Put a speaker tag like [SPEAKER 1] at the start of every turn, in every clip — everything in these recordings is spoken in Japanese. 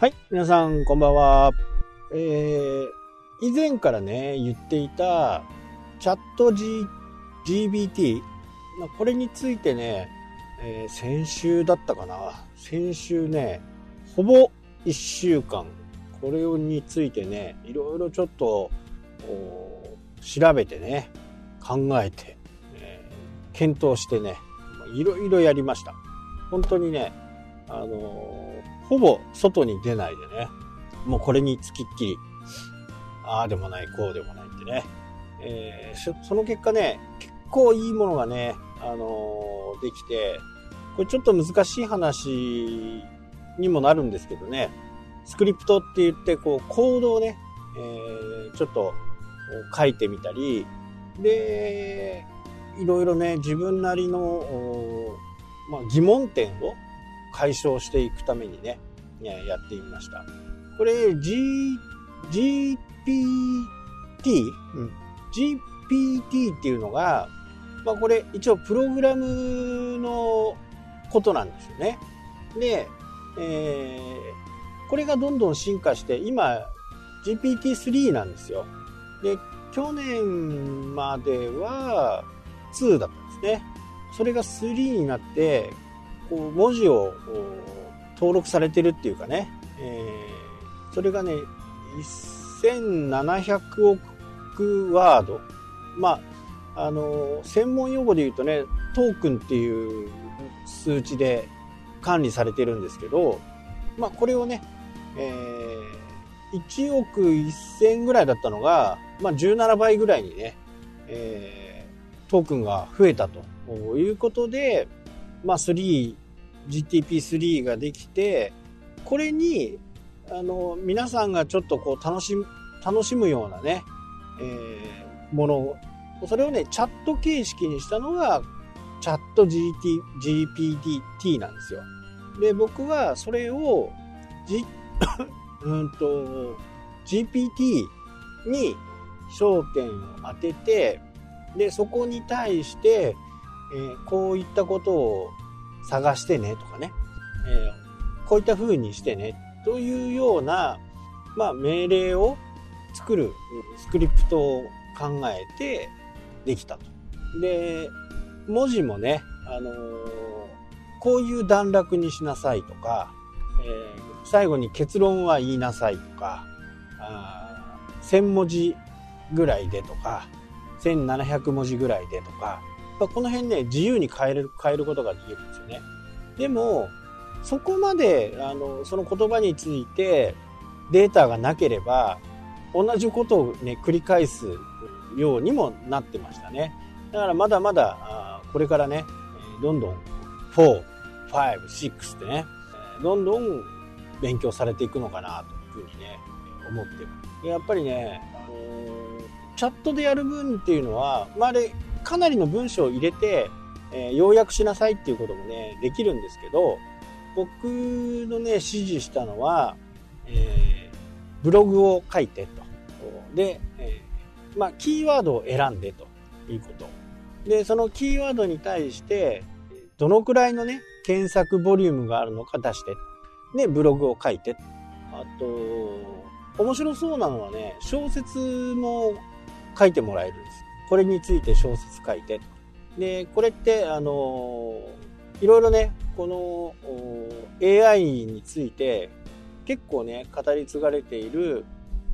[SPEAKER 1] はい、皆さんこんばんは。えー、以前からね、言っていたチャット、G、GBT、これについてね、えー、先週だったかな。先週ね、ほぼ1週間、これについてね、いろいろちょっと調べてね、考えて、えー、検討してね、いろいろやりました。本当にね、あのー、ほぼ外に出ないでね、もうこれにつきっきり、ああでもない、こうでもないってね、えー、その結果ね、結構いいものがね、あのー、できて、これちょっと難しい話にもなるんですけどね、スクリプトって言って、こう、コードをね、えー、ちょっと書いてみたり、で、いろいろね、自分なりの、まあ、疑問点を解消していくためにね、やってみました。これ、G、GPT、うん、GPT っていうのが、まあ、これ一応プログラムのことなんですよね。で、えー、これがどんどん進化して今 GPT-3 なんですよ。で、去年までは2だったんですね。それが3になって、文字を登録されてるっていうかね、えー、それがね、1700億ワード。まあ、あの、専門用語で言うとね、トークンっていう数値で管理されてるんですけど、まあ、これをね、えー、1億1000ぐらいだったのが、まあ、17倍ぐらいにね、えー、トークンが増えたということで、まあ、3、GTP3 ができて、これに、あの、皆さんがちょっとこう楽しむ、楽しむようなね、えー、ものを、それをね、チャット形式にしたのが、チャット GT、GPT なんですよ。で、僕はそれを、G、うんと、GPT に焦点を当てて、で、そこに対して、えー、こういったことを探してねとかね、えー、こういった風にしてねというような、まあ、命令を作るスクリプトを考えてできたと。で、文字もね、あのー、こういう段落にしなさいとか、えー、最後に結論は言いなさいとか、あ1000文字ぐらいでとか、1700文字ぐらいでとか、この辺ね、自由に変える、変えることができるんですよね。でも、そこまで、あの、その言葉についてデータがなければ、同じことをね、繰り返すようにもなってましたね。だからまだまだ、これからね、どんどん4、5、6ってね、どんどん勉強されていくのかなというふうにね、思ってる。やっぱりね、あの、チャットでやる分っていうのは、まあ、あれ、かなりの文章を入れて、えー、要約しなさいっていうこともね、できるんですけど、僕のね、指示したのは、えー、ブログを書いてと。で、えー、まあ、キーワードを選んでということ。で、そのキーワードに対して、どのくらいのね、検索ボリュームがあるのか出して。で、ブログを書いて。あと、面白そうなのはね、小説も書いてもらえるんです。これについて小説書いて。で、これって、あの、いろいろね、この AI について結構ね、語り継がれている、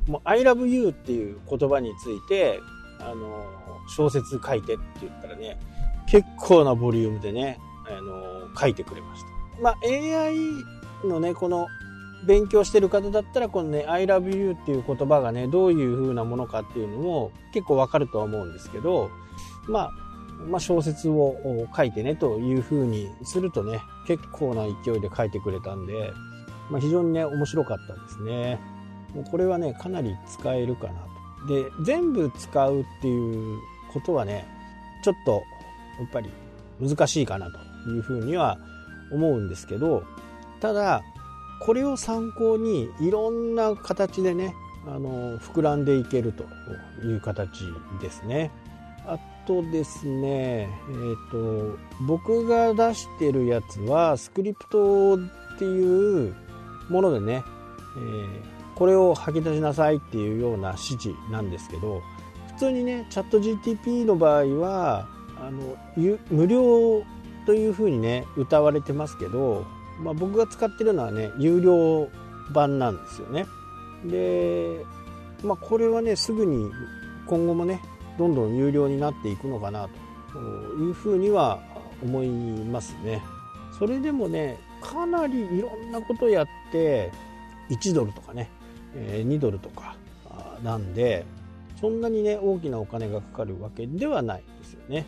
[SPEAKER 1] もう I love you っていう言葉について、あの、小説書いてって言ったらね、結構なボリュームでね、あの、書いてくれました。まあ、AI のね、この勉強してる方だったら、このね、I love you っていう言葉がね、どういう風なものかっていうのも結構わかるとは思うんですけど、まあ、まあ、小説を書いてねという風にするとね、結構な勢いで書いてくれたんで、まあ、非常にね、面白かったですね。もうこれはね、かなり使えるかなと。で、全部使うっていうことはね、ちょっと、やっぱり難しいかなという風には思うんですけど、ただ、これを参考にいろんな形でね、あの、膨らんでいけるという形ですね。あとですね、えっ、ー、と、僕が出してるやつは、スクリプトっていうものでね、えー、これを吐き出しなさいっていうような指示なんですけど普通にねチャット GTP の場合はあの無料というふうにね歌われてますけど、まあ、僕が使ってるのはね有料版なんですよね。で、まあ、これはねすぐに今後もねどんどん有料になっていくのかなというふうには思いますね。それでもねかなりいろんなことやって1ドルとかね2ドルとかなんでそんなにね大きなお金がかかるわけではないですよね。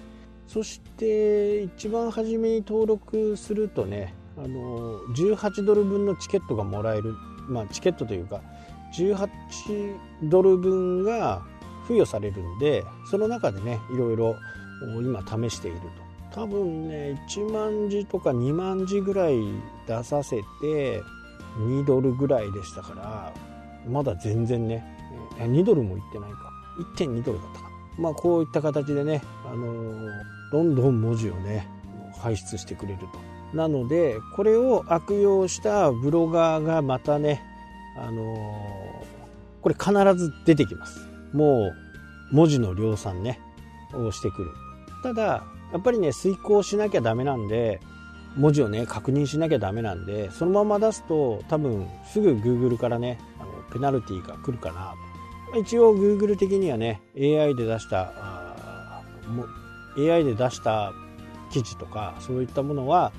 [SPEAKER 1] そして一番初めに登録するとねあの18ドル分のチケットがもらえる、まあ、チケットというか18ドル分が付与されるんでその中でねいろいろ今試していると。多分ね1万字とか2万字ぐらい出させて2ドルぐらいでしたからまだ全然ね2ドルもいってないか。1.2ドルだったかまあこういった形でね、あの、どんどん文字をね排出してくれると。なのでこれを悪用したブロガーがまたねあのー、これ必ず出てきます。もう文字の量産ねをしてくる。ただやっぱりね遂行しなきゃダメなんで文字をね確認しなきゃダメなんでそのまま出すと多分すぐ Google からねあのペナルティーが来るかなと。一応 Google 的にはね AI で出したあ AI で出した記事とかそういったものは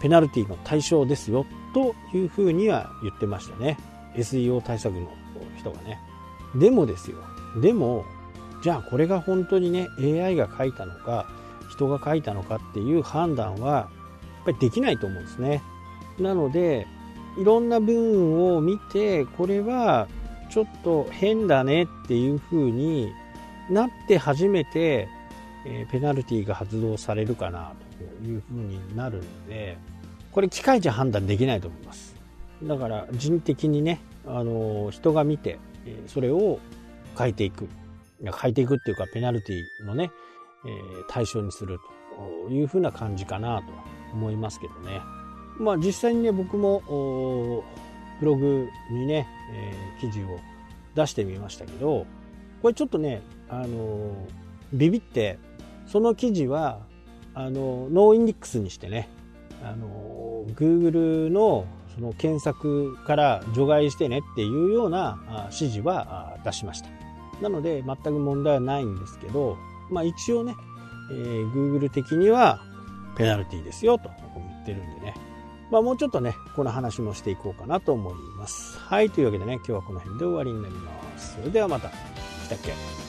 [SPEAKER 1] ペナルティの対象ですよというふうには言ってましたね。SEO 対策の人がね。でもですよ。でもじゃあこれが本当にね AI が書いたのか人が書いたのかっていう判断はやっぱりできないと思うんですね。なのでいろんな文を見てこれはちょっと変だねっていうふうになって初めて、えペナルティが発動されるかなというふうになるのでこれ機械じゃ判断できないと思います。だから人的にね、あの人が見てそれを変えていく。変えていくっていうかペナルティのね、え対象にするというふうな感じかなと思いますけどね。まあ実際にね僕もブログにね、え、記事を出してみましたけどこれちょっとね、あのビビってその記事はあのノーインデックスにしてねあの Google のその検索から除外してねっていうような指示は出しました。なので全く問題はないんですけど、まあ、一応ね、えー、Google 的にはペナルティですよと言ってるんでね。まあ、もうちょっとねこの話もしていこうかなと思います。はいというわけでね今日はこの辺で終わりになります。それではまた。来たっけ？